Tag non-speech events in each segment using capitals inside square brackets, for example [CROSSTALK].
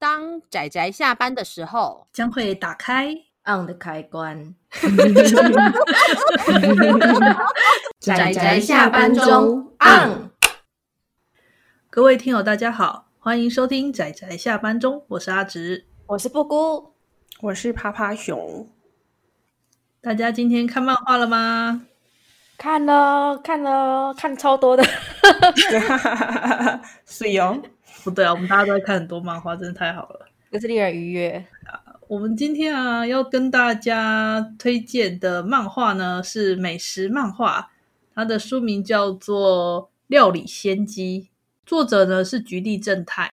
当仔仔下班的时候，将会打开 on 的开关。[LAUGHS] 仔仔下班中 on。各位听友，大家好，欢迎收听仔仔下班中，我是阿直，我是布姑，我是趴趴熊。大家今天看漫画了吗？看了，看了，看超多的。[LAUGHS] [LAUGHS] 是哟。不对啊，我们大家都在看很多漫画，真的太好了，真是令人愉悦啊！我们今天啊要跟大家推荐的漫画呢是美食漫画，它的书名叫做《料理仙姬》，作者呢是菊地正太，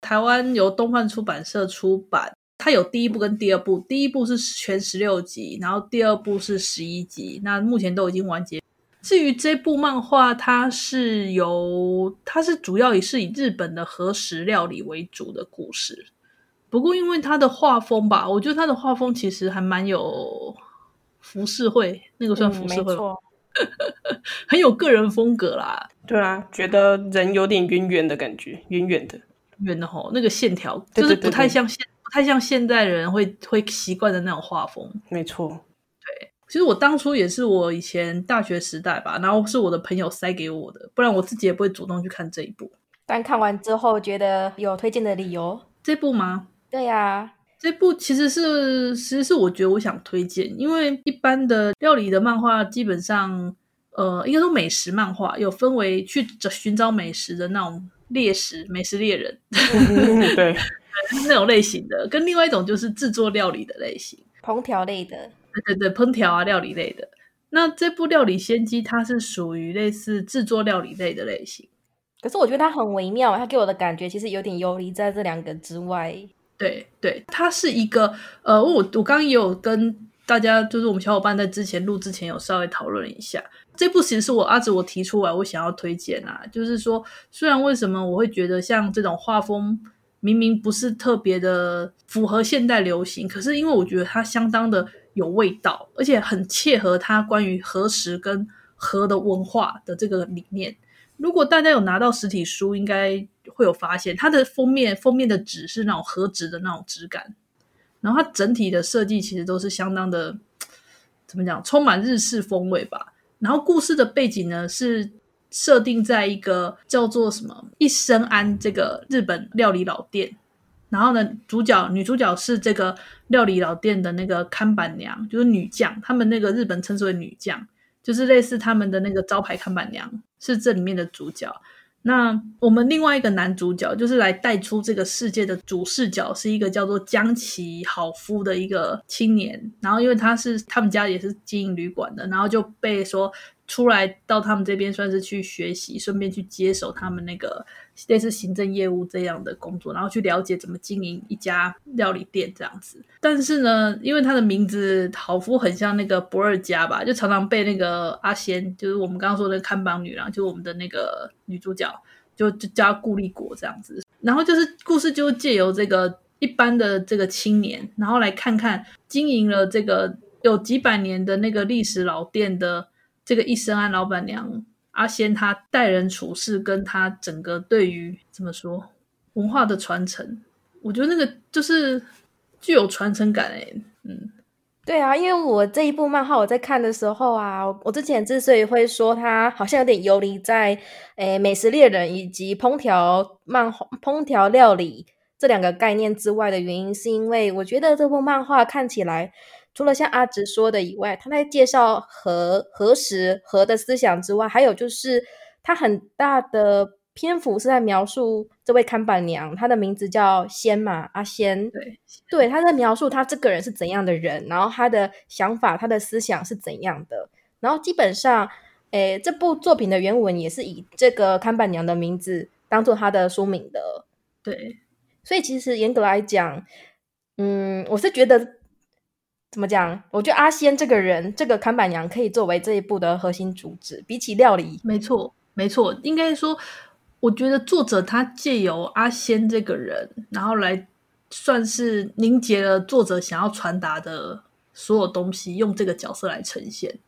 台湾由东贩出版社出版。它有第一部跟第二部，第一部是全十六集，然后第二部是十一集，那目前都已经完结。至于这部漫画，它是由它是主要也是以日本的和食料理为主的故事。不过，因为它的画风吧，我觉得它的画风其实还蛮有浮世绘，那个算浮世绘，嗯、[LAUGHS] 很有个人风格啦。对啊，觉得人有点圆圆的感觉，圆圆的，圆的吼，那个线条就是不太像现，不太像现代人会会习惯的那种画风。没错。其实我当初也是我以前大学时代吧，然后是我的朋友塞给我的，不然我自己也不会主动去看这一部。但看完之后觉得有推荐的理由？这部吗？对呀、啊，这部其实是其实是我觉得我想推荐，因为一般的料理的漫画基本上，呃，应该说美食漫画有分为去找寻找美食的那种猎食美食猎人，[LAUGHS] 对，[LAUGHS] 那种类型的，跟另外一种就是制作料理的类型，烹调类的。对对对，烹调啊，料理类的。那这部《料理仙姬》它是属于类似制作料理类的类型，可是我觉得它很微妙，它给我的感觉其实有点游离在这两个之外。对对，它是一个呃，我我刚刚也有跟大家，就是我们小伙伴在之前录之前有稍微讨论一下，这部其实是我阿紫我提出来，我想要推荐啊，就是说虽然为什么我会觉得像这种画风明明不是特别的符合现代流行，可是因为我觉得它相当的。有味道，而且很切合他关于和食跟和的文化的这个理念。如果大家有拿到实体书，应该会有发现，它的封面封面的纸是那种和纸的那种质感，然后它整体的设计其实都是相当的，怎么讲，充满日式风味吧。然后故事的背景呢，是设定在一个叫做什么一生庵这个日本料理老店。然后呢，主角女主角是这个料理老店的那个看板娘，就是女将，他们那个日本称之为女将，就是类似他们的那个招牌看板娘，是这里面的主角。那我们另外一个男主角，就是来带出这个世界的主视角，是一个叫做江崎好夫的一个青年。然后因为他是他们家也是经营旅馆的，然后就被说。出来到他们这边算是去学习，顺便去接手他们那个类似行政业务这样的工作，然后去了解怎么经营一家料理店这样子。但是呢，因为他的名字好夫很像那个不二家吧，就常常被那个阿仙，就是我们刚刚说的看榜女郎，就是我们的那个女主角，就就叫顾立国这样子。然后就是故事就借由这个一般的这个青年，然后来看看经营了这个有几百年的那个历史老店的。这个一生安老板娘阿仙，她待人处事，跟她整个对于怎么说文化的传承，我觉得那个就是具有传承感诶。嗯，对啊，因为我这一部漫画我在看的时候啊，我之前之所以会说它好像有点游离在诶美食猎人以及烹调漫画、烹调料理这两个概念之外的原因，是因为我觉得这部漫画看起来。除了像阿直说的以外，他在介绍和和时和的思想之外，还有就是他很大的篇幅是在描述这位看板娘，她的名字叫仙嘛，阿仙。对，对，他在描述他这个人是怎样的人，然后他的想法、他的思想是怎样的。然后基本上，诶，这部作品的原文也是以这个看板娘的名字当做他的书名的。对，所以其实严格来讲，嗯，我是觉得。怎么讲？我觉得阿仙这个人，这个看板娘可以作为这一部的核心主旨。比起料理，没错，没错，应该说，我觉得作者他借由阿仙这个人，然后来算是凝结了作者想要传达的所有东西，用这个角色来呈现。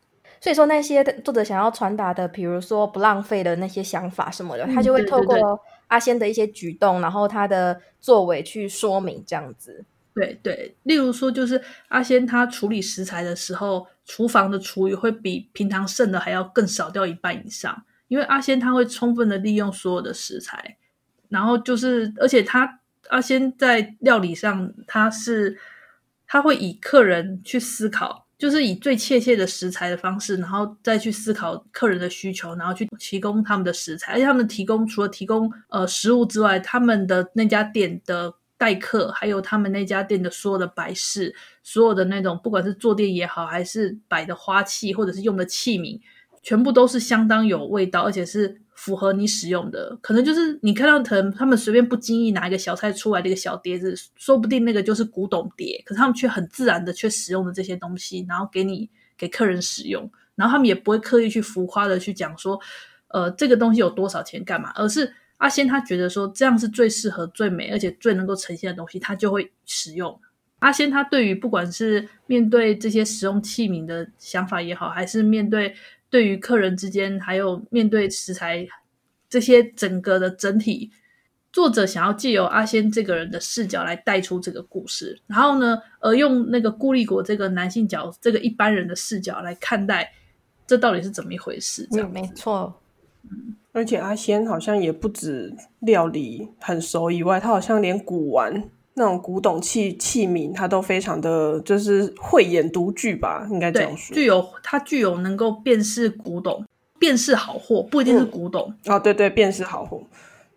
所以说，那些作者想要传达的，比如说不浪费的那些想法什么的，嗯、他就会透过阿仙的一些举动，然后他的作为去说明这样子。对对，例如说，就是阿仙他处理食材的时候，厨房的厨余会比平常剩的还要更少掉一半以上，因为阿仙他会充分的利用所有的食材，然后就是，而且他阿仙在料理上，他是他会以客人去思考，就是以最切切的食材的方式，然后再去思考客人的需求，然后去提供他们的食材，而且他们提供除了提供呃食物之外，他们的那家店的。待客，还有他们那家店的所有的摆饰，所有的那种不管是坐垫也好，还是摆的花器，或者是用的器皿，全部都是相当有味道，而且是符合你使用的。可能就是你看到，可能他们随便不经意拿一个小菜出来的一个小碟子，说不定那个就是古董碟，可是他们却很自然的去使用的这些东西，然后给你给客人使用，然后他们也不会刻意去浮夸的去讲说，呃，这个东西有多少钱干嘛，而是。阿仙他觉得说这样是最适合、最美，而且最能够呈现的东西，他就会使用。阿仙他对于不管是面对这些使用器皿的想法也好，还是面对对于客人之间，还有面对食材这些整个的整体，作者想要借由阿仙这个人的视角来带出这个故事，然后呢，而用那个顾立国这个男性角，这个一般人的视角来看待这到底是怎么一回事？嗯、没错，嗯。而且阿仙好像也不止料理很熟以外，他好像连古玩那种古董器器皿，他都非常的就是慧眼独具吧，应该这样说。具有他具有能够辨识古董、辨识好货，不一定是古董、嗯、哦，对对，辨识好货，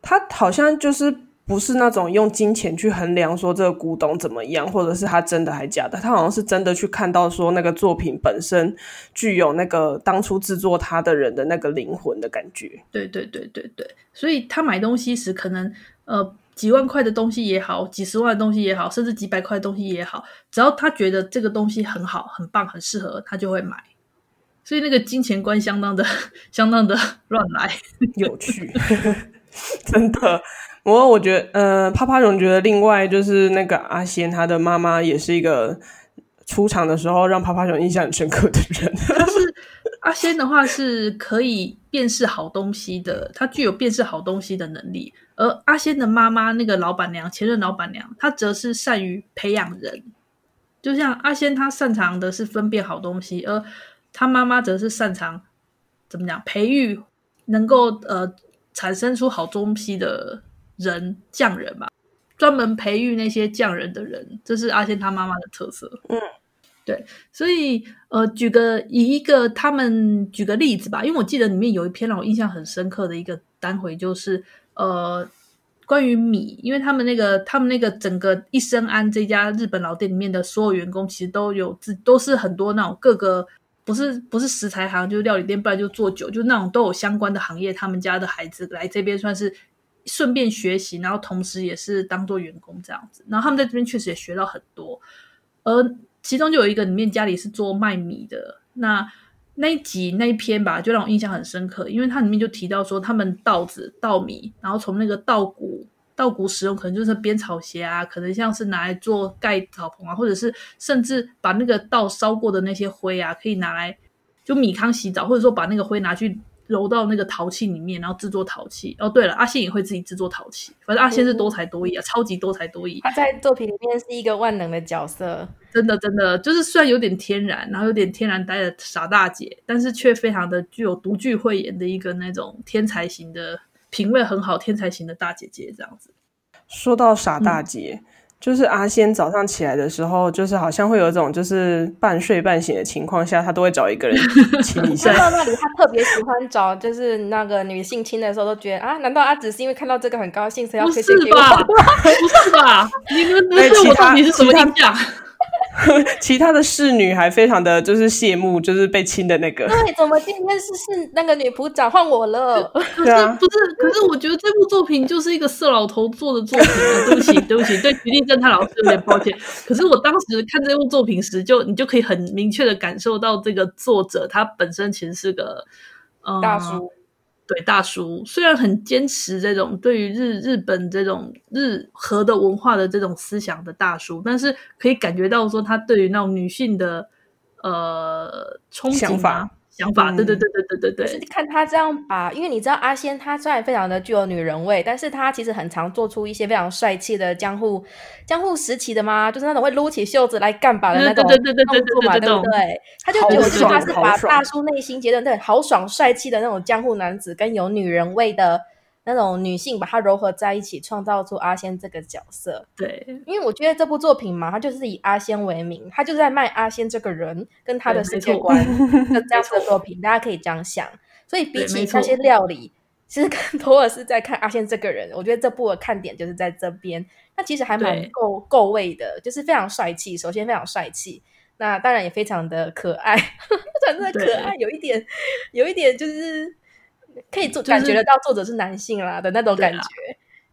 他好像就是。不是那种用金钱去衡量说这个古董怎么样，或者是他真的还假的，他好像是真的去看到说那个作品本身具有那个当初制作它的人的那个灵魂的感觉。对对对对对，所以他买东西时可能呃几万块的东西也好，几十万的东西也好，甚至几百块的东西也好，只要他觉得这个东西很好、很棒、很适合，他就会买。所以那个金钱观相当的、相当的乱来，[LAUGHS] 有趣，[LAUGHS] 真的。我我觉得，呃，趴趴熊觉得，另外就是那个阿仙，他的妈妈也是一个出场的时候让趴趴熊印象很深刻的人。他是阿仙的话是可以辨识好东西的，他具有辨识好东西的能力。而阿仙的妈妈那个老板娘，前任老板娘，她则是善于培养人。就像阿仙，他擅长的是分辨好东西，而他妈妈则是擅长怎么讲，培育能够呃产生出好东西的。人匠人吧，专门培育那些匠人的人，这是阿仙他妈妈的特色。嗯，对，所以呃，举个以一个他们举个例子吧，因为我记得里面有一篇让我印象很深刻的一个单回，就是呃关于米，因为他们那个他们那个整个一生安这家日本老店里面的所有员工，其实都有自都是很多那种各个不是不是食材行，就是料理店，不然就做酒，就那种都有相关的行业，他们家的孩子来这边算是。顺便学习，然后同时也是当做员工这样子，然后他们在这边确实也学到很多。而其中就有一个里面家里是做卖米的，那那一集那一篇吧，就让我印象很深刻，因为它里面就提到说，他们稻子稻米，然后从那个稻谷稻谷使用，可能就是编草鞋啊，可能像是拿来做盖草棚啊，或者是甚至把那个稻烧过的那些灰啊，可以拿来就米糠洗澡，或者说把那个灰拿去。揉到那个陶器里面，然后制作陶器。哦，对了，阿信也会自己制作陶器。反正阿信是多才多艺啊，嗯、超级多才多艺。他在作品里面是一个万能的角色，真的真的就是虽然有点天然，然后有点天然呆的傻大姐，但是却非常的具有独具慧眼的一个那种天才型的品味很好、天才型的大姐姐这样子。说到傻大姐。嗯就是阿仙早上起来的时候，就是好像会有一种就是半睡半醒的情况下，他都会找一个人亲一下。到那里，他特别喜欢找，就是那个女性亲的时候，都觉得啊，难道阿紫是因为看到这个很高兴，所以要推荐给我？不是吧？你们对我到底是什么印象？[LAUGHS] 其他的侍女还非常的就是谢幕，就是被亲的那个。对，怎么今天是是那个女仆长换我了？可是不是？可是我觉得这部作品就是一个色老头做的作品啊！对不起，[LAUGHS] 对不起，对徐立正太老师有点抱歉。可是我当时看这部作品时，就你就可以很明确的感受到这个作者他本身其实是个、嗯、大叔。对大叔，虽然很坚持这种对于日日本这种日和的文化的这种思想的大叔，但是可以感觉到说他对于那种女性的呃憧憬、啊、想法。对对对对对对对。是看他这样把，因为你知道阿仙他虽然非常的具有女人味，但是他其实很常做出一些非常帅气的江户江户时期的嘛，就是那种会撸起袖子来干把的那种动作嘛，对不对？他就觉得就是他是把大叔内心觉得对豪爽帅气的那种江户男子跟有女人味的。那种女性把它糅合在一起，创造出阿仙这个角色。对，因为我觉得这部作品嘛，它就是以阿仙为名，它就是在卖阿仙这个人跟他的世界观 [LAUGHS] 的这样子的作品，大家可以这样想。所以比起那些料理，其实更多的是在看阿仙这个人。我觉得这部的看点就是在这边，那其实还蛮够够味的，就是非常帅气。首先非常帅气，那当然也非常的可爱，非常的可爱，有一点，有一点就是。可以做、就是、感觉得到作者是男性啦的那种感觉，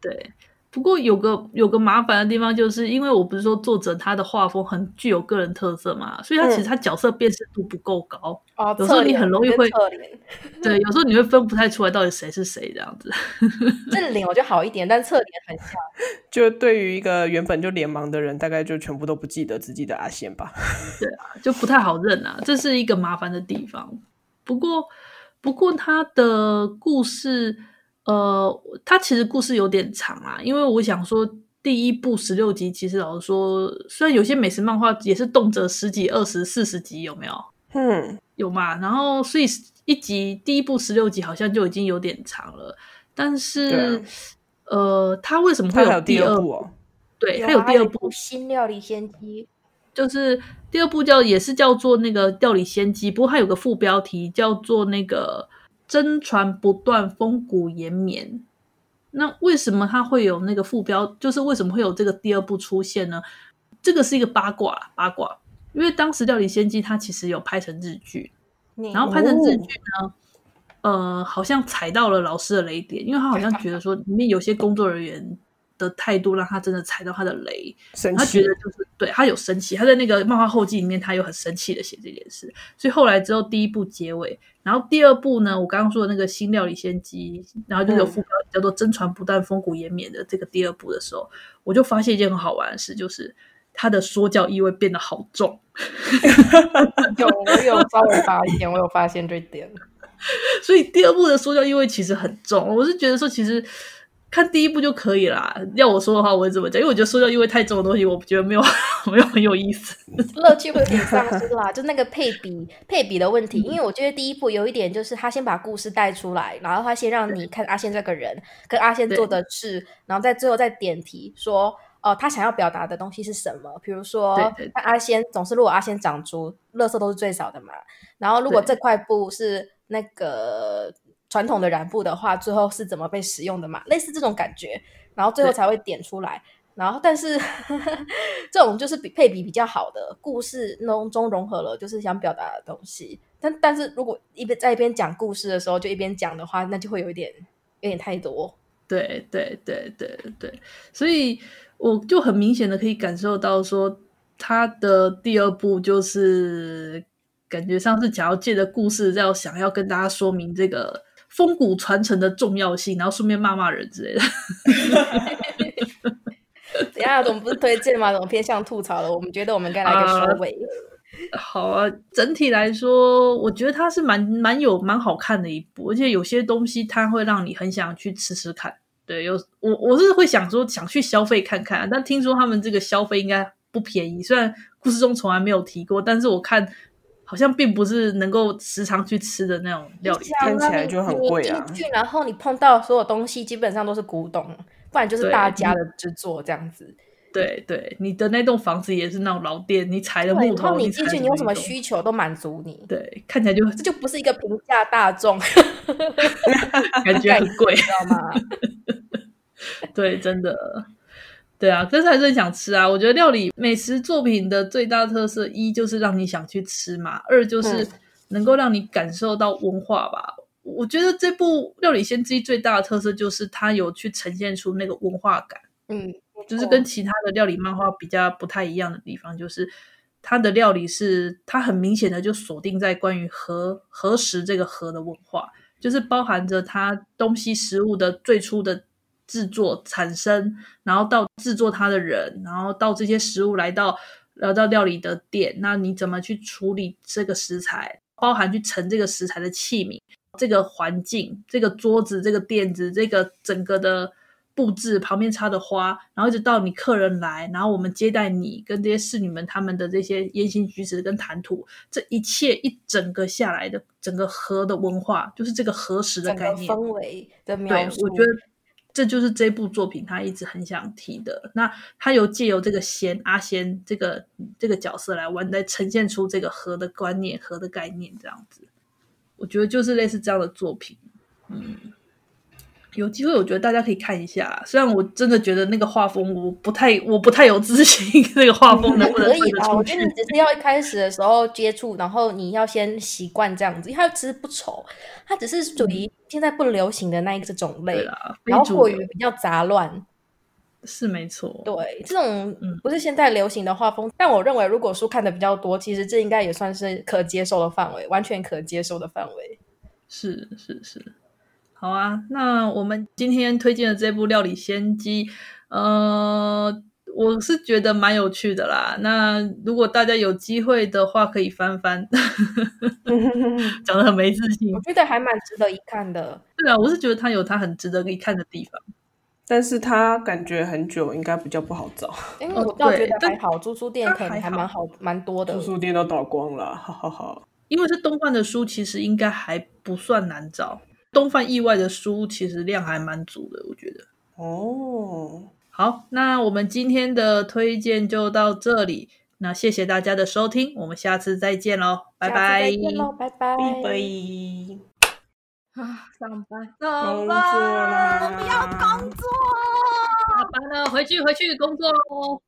对，啊、对。不过有个有个麻烦的地方，就是因为我不是说作者他的画风很具有个人特色嘛，所以他其实他角色辨识度不够高。哦、嗯，有时候你很容易会 [LAUGHS] 对，有时候你会分不太出来到底谁是谁这样子。[LAUGHS] 这脸我就好一点，但侧脸很像。[LAUGHS] 就对于一个原本就脸盲的人，大概就全部都不记得自己的阿仙吧。对啊，就不太好认啊，这是一个麻烦的地方。不过。不过他的故事，呃，他其实故事有点长啊，因为我想说，第一部十六集，其实老实说，虽然有些美食漫画也是动辄十几、二十、四十集，有没有？嗯，有嘛。然后，所以一集第一部十六集好像就已经有点长了。但是，呃，他为什么会有第二部？哦、对，他有第二部《新料理仙姬》。就是第二部叫也是叫做那个调理仙姬，不过它有个副标题叫做那个真传不断风骨延绵。那为什么它会有那个副标？就是为什么会有这个第二部出现呢？这个是一个八卦八卦，因为当时料理仙姬它其实有拍成日剧，然后拍成日剧呢，呃，好像踩到了老师的雷点，因为他好像觉得说里面有些工作人员。的态度让他真的踩到他的雷，[LAUGHS] 他觉得就是对他有生气，他在那个漫画后记里面，他有很生气的写这件事，所以后来之后第一部结尾，然后第二部呢，我刚刚说的那个新料理仙姬，然后就有副标叫做“真传不断，风骨延绵”的这个第二部的时候，我就发现一件很好玩的事，就是他的说教意味变得好重。[LAUGHS] 有，我有稍微发现，我有发现这点，所以第二部的说教意味其实很重。我是觉得说，其实。看第一部就可以啦。要我说的话，我会这么讲，因为我觉得说教意味太重的东西，我觉得没有 [LAUGHS] 没有很有意思，乐趣会有点丧失啦。[LAUGHS] 就那个配比配比的问题，因为我觉得第一部有一点就是他先把故事带出来，然后他先让你看阿仙这个人跟阿仙做的事，然后在最后再点题说哦、呃，他想要表达的东西是什么？比如说，那阿仙总是如果阿仙长猪，垃圾都是最少的嘛。然后如果这块布是那个。传统的染布的话，最后是怎么被使用的嘛？类似这种感觉，然后最后才会点出来。然后，但是呵 [LAUGHS] 呵这种就是比配比比较好的故事中中融合了，就是想表达的东西。但但是如果一边在一边讲故事的时候，就一边讲的话，那就会有一点有点太多。对对对对对，所以我就很明显的可以感受到说，他的第二部就是感觉上是想要借着故事，要想要跟大家说明这个。风骨传承的重要性，然后顺便骂骂人之类的。[LAUGHS] 等下，我们不是推荐吗？怎么偏向吐槽了？我们觉得我们该来个收尾。Uh, 好啊，整体来说，我觉得它是蛮蛮有蛮好看的一部，而且有些东西它会让你很想去吃吃看。对，有我我是会想说想去消费看看，但听说他们这个消费应该不便宜，虽然故事中从来没有提过，但是我看。好像并不是能够时常去吃的那种料理，看起来就很贵啊。然后你碰到所有东西基本上都是古董，不然就是大家的制作这样子。对对，你的那栋房子也是那种老店，你踩的木头，然后你进去你有什么需求都满足你。对，看起来就这就不是一个平价大众，[LAUGHS] 感觉很贵，[LAUGHS] 知道吗？[LAUGHS] 对，真的。对啊，但是还是很想吃啊！我觉得料理美食作品的最大特色，一就是让你想去吃嘛，二就是能够让你感受到文化吧。嗯、我觉得这部料理先知最大的特色就是它有去呈现出那个文化感，嗯，就是跟其他的料理漫画比较不太一样的地方，就是它的料理是它很明显的就锁定在关于和和食这个和的文化，就是包含着它东西食物的最初的。制作产生，然后到制作它的人，然后到这些食物来到来到料理的店，那你怎么去处理这个食材？包含去盛这个食材的器皿、这个环境、这个桌子、这个垫子、这个整个的布置，旁边插的花，然后一直到你客人来，然后我们接待你跟这些侍女们他们的这些言行举止跟谈吐，这一切一整个下来的整个和的文化，就是这个和食的概念，氛围的描述。对，我觉得。这就是这部作品他一直很想提的。那他有借由这个仙阿仙这个这个角色来玩，来呈现出这个和的观念、和的概念，这样子。我觉得就是类似这样的作品，嗯。有机会，我觉得大家可以看一下。虽然我真的觉得那个画风，我不太，我不太有自信，[LAUGHS] 那个画风能不能可以啊？我觉得你只是要一开始的时候接触，然后你要先习惯这样子。因为它其实不丑，它只是属于现在不流行的那一个种类，嗯、然后过于比较杂乱，是没错。对，这种不是现在流行的画风，嗯、但我认为如果书看的比较多，其实这应该也算是可接受的范围，完全可接受的范围。是是是。好啊，那我们今天推荐的这部《料理仙姬》，呃，我是觉得蛮有趣的啦。那如果大家有机会的话，可以翻翻，[LAUGHS] 讲的很没自信。我觉得还蛮值得一看的。对啊，我是觉得它有它很值得一看的地方，但是它感觉很久，应该比较不好找。因 [LAUGHS] 为我倒觉得还好，租书店可能还蛮好，蛮多的。租书店都倒光了，哈哈哈。因为是东贩的书，其实应该还不算难找。东贩意外的书其实量还蛮足的，我觉得。哦，好，那我们今天的推荐就到这里。那谢谢大家的收听，我们下次再见喽，拜拜。再见喽，拜拜。拜拜。啊，上班，工作啦！我不要工作。下班了，回去回去工作喽。